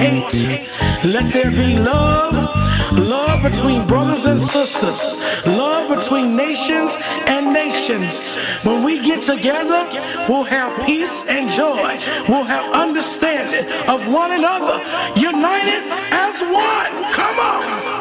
hate. Let there be love, love between brothers and sisters, love between nations and nations. When we get together, we'll have peace and joy. We'll have understanding of one another, united as one. Come on.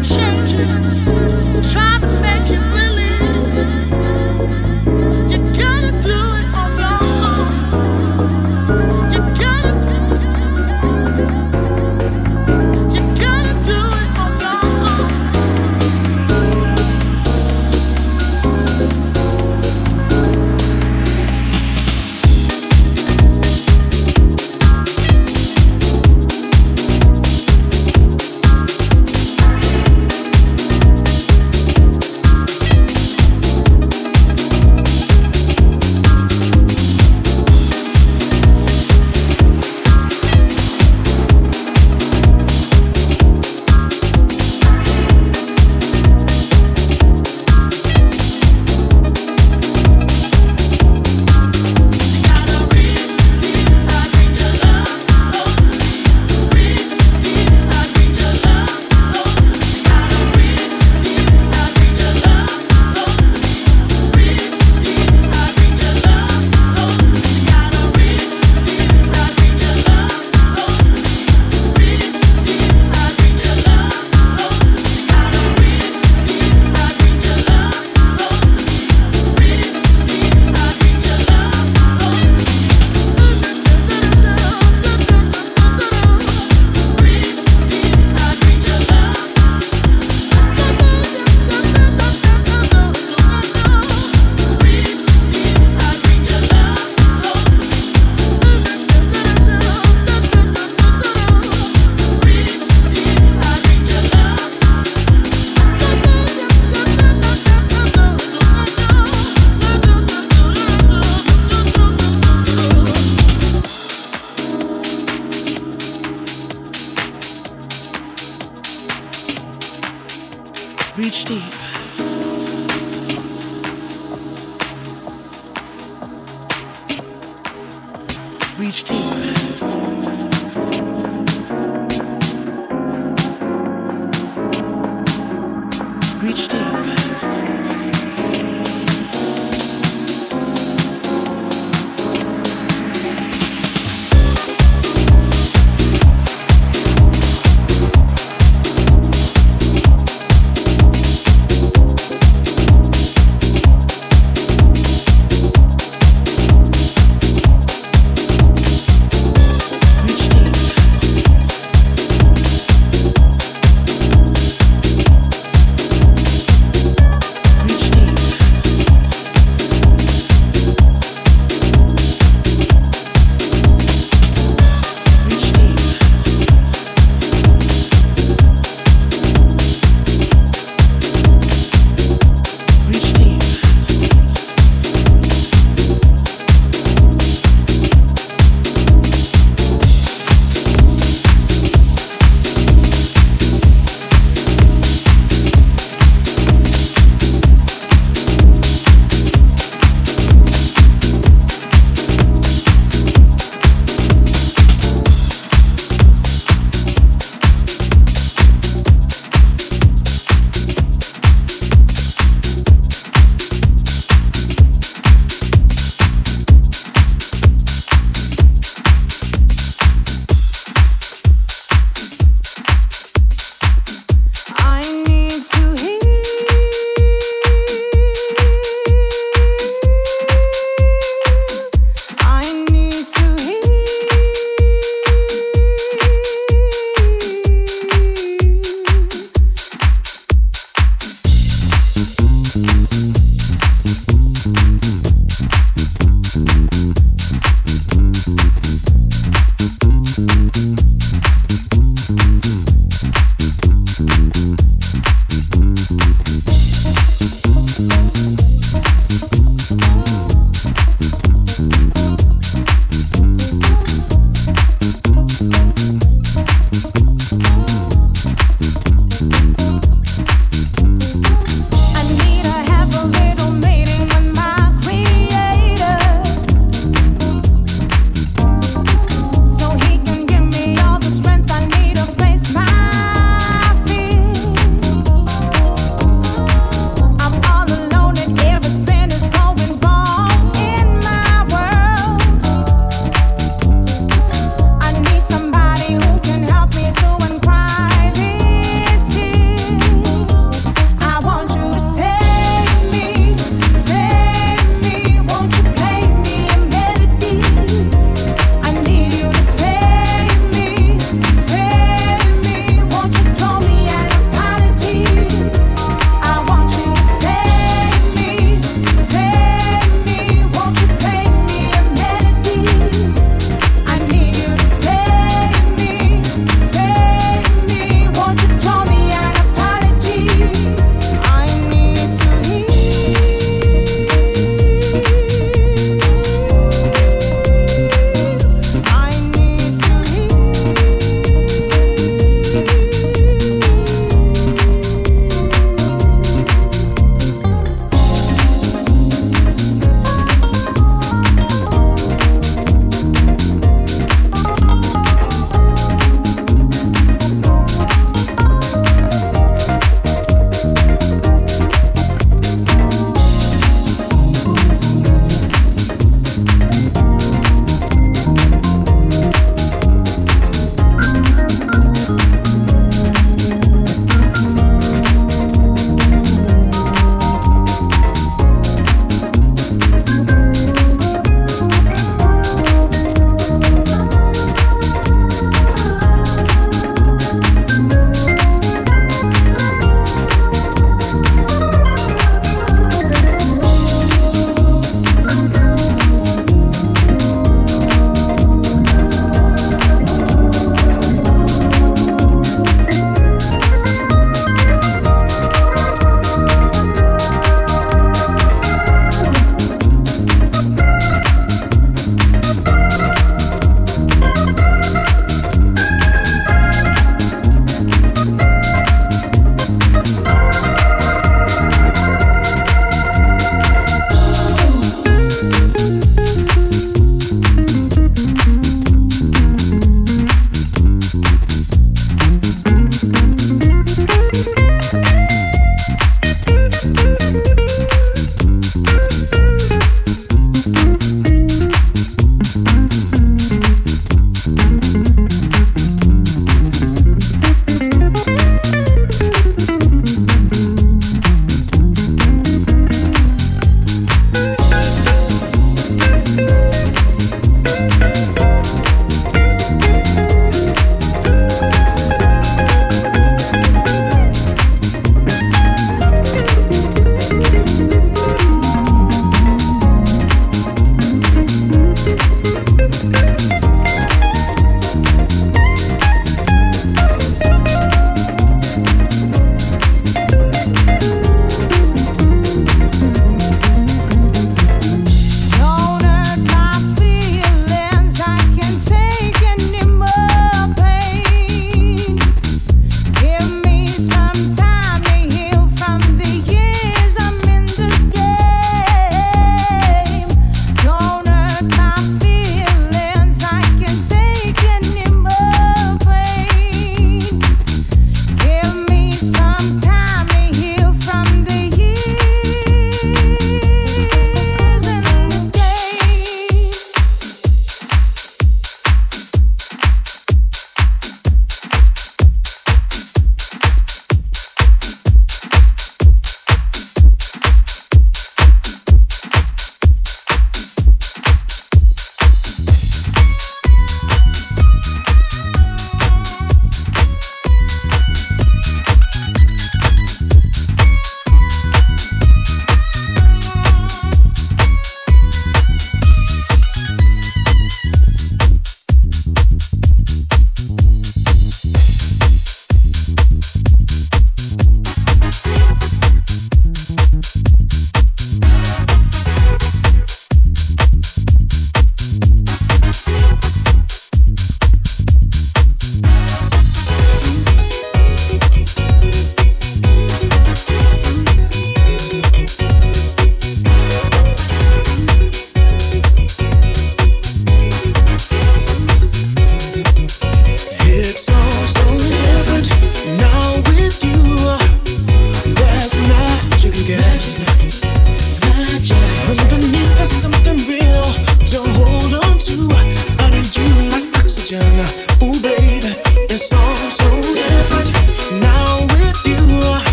opportunity.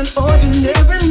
An ordinary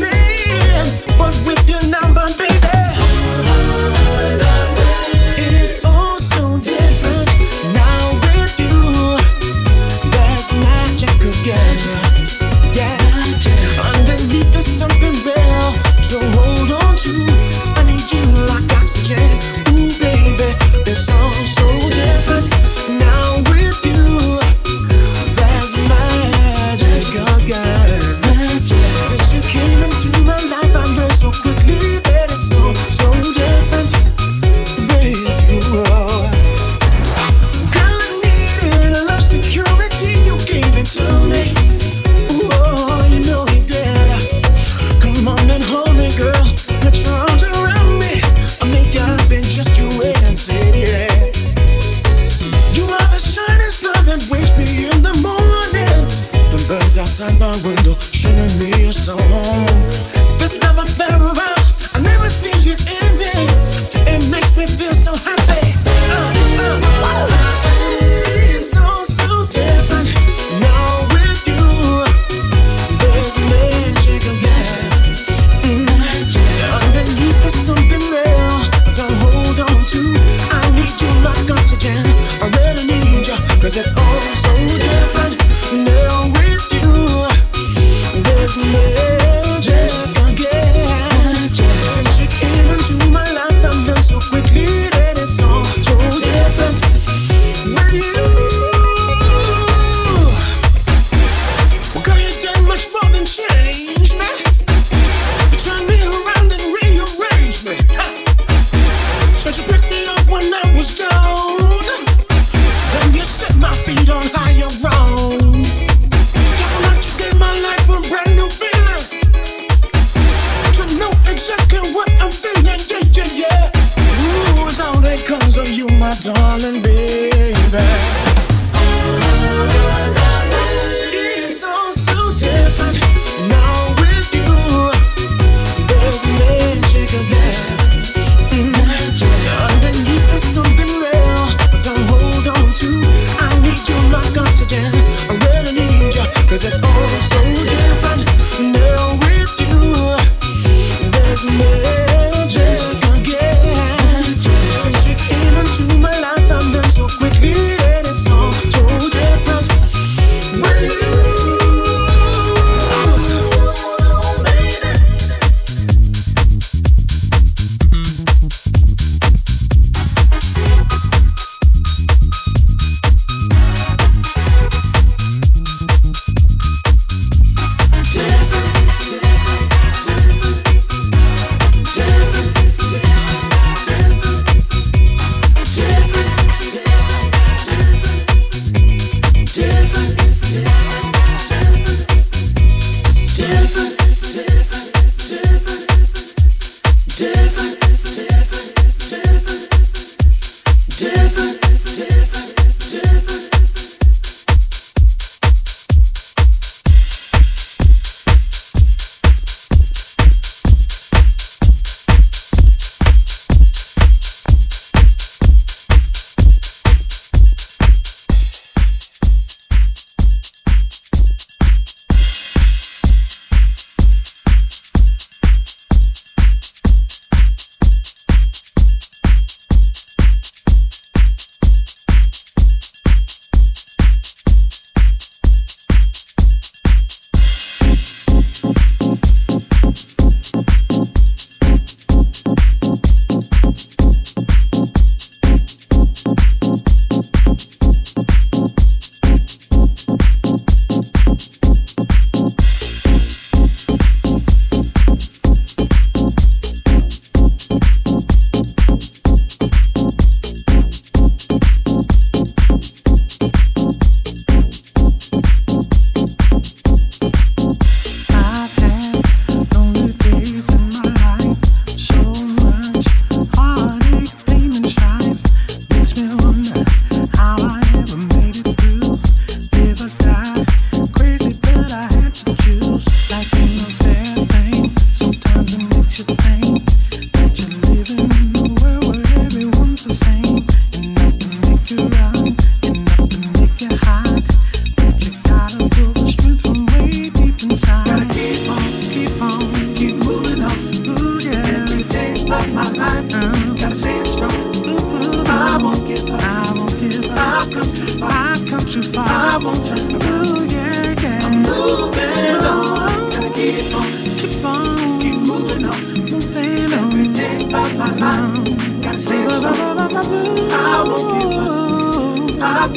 I've.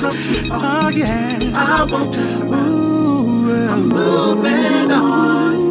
Oh, yeah. I want to. Ooh, I'm moving on.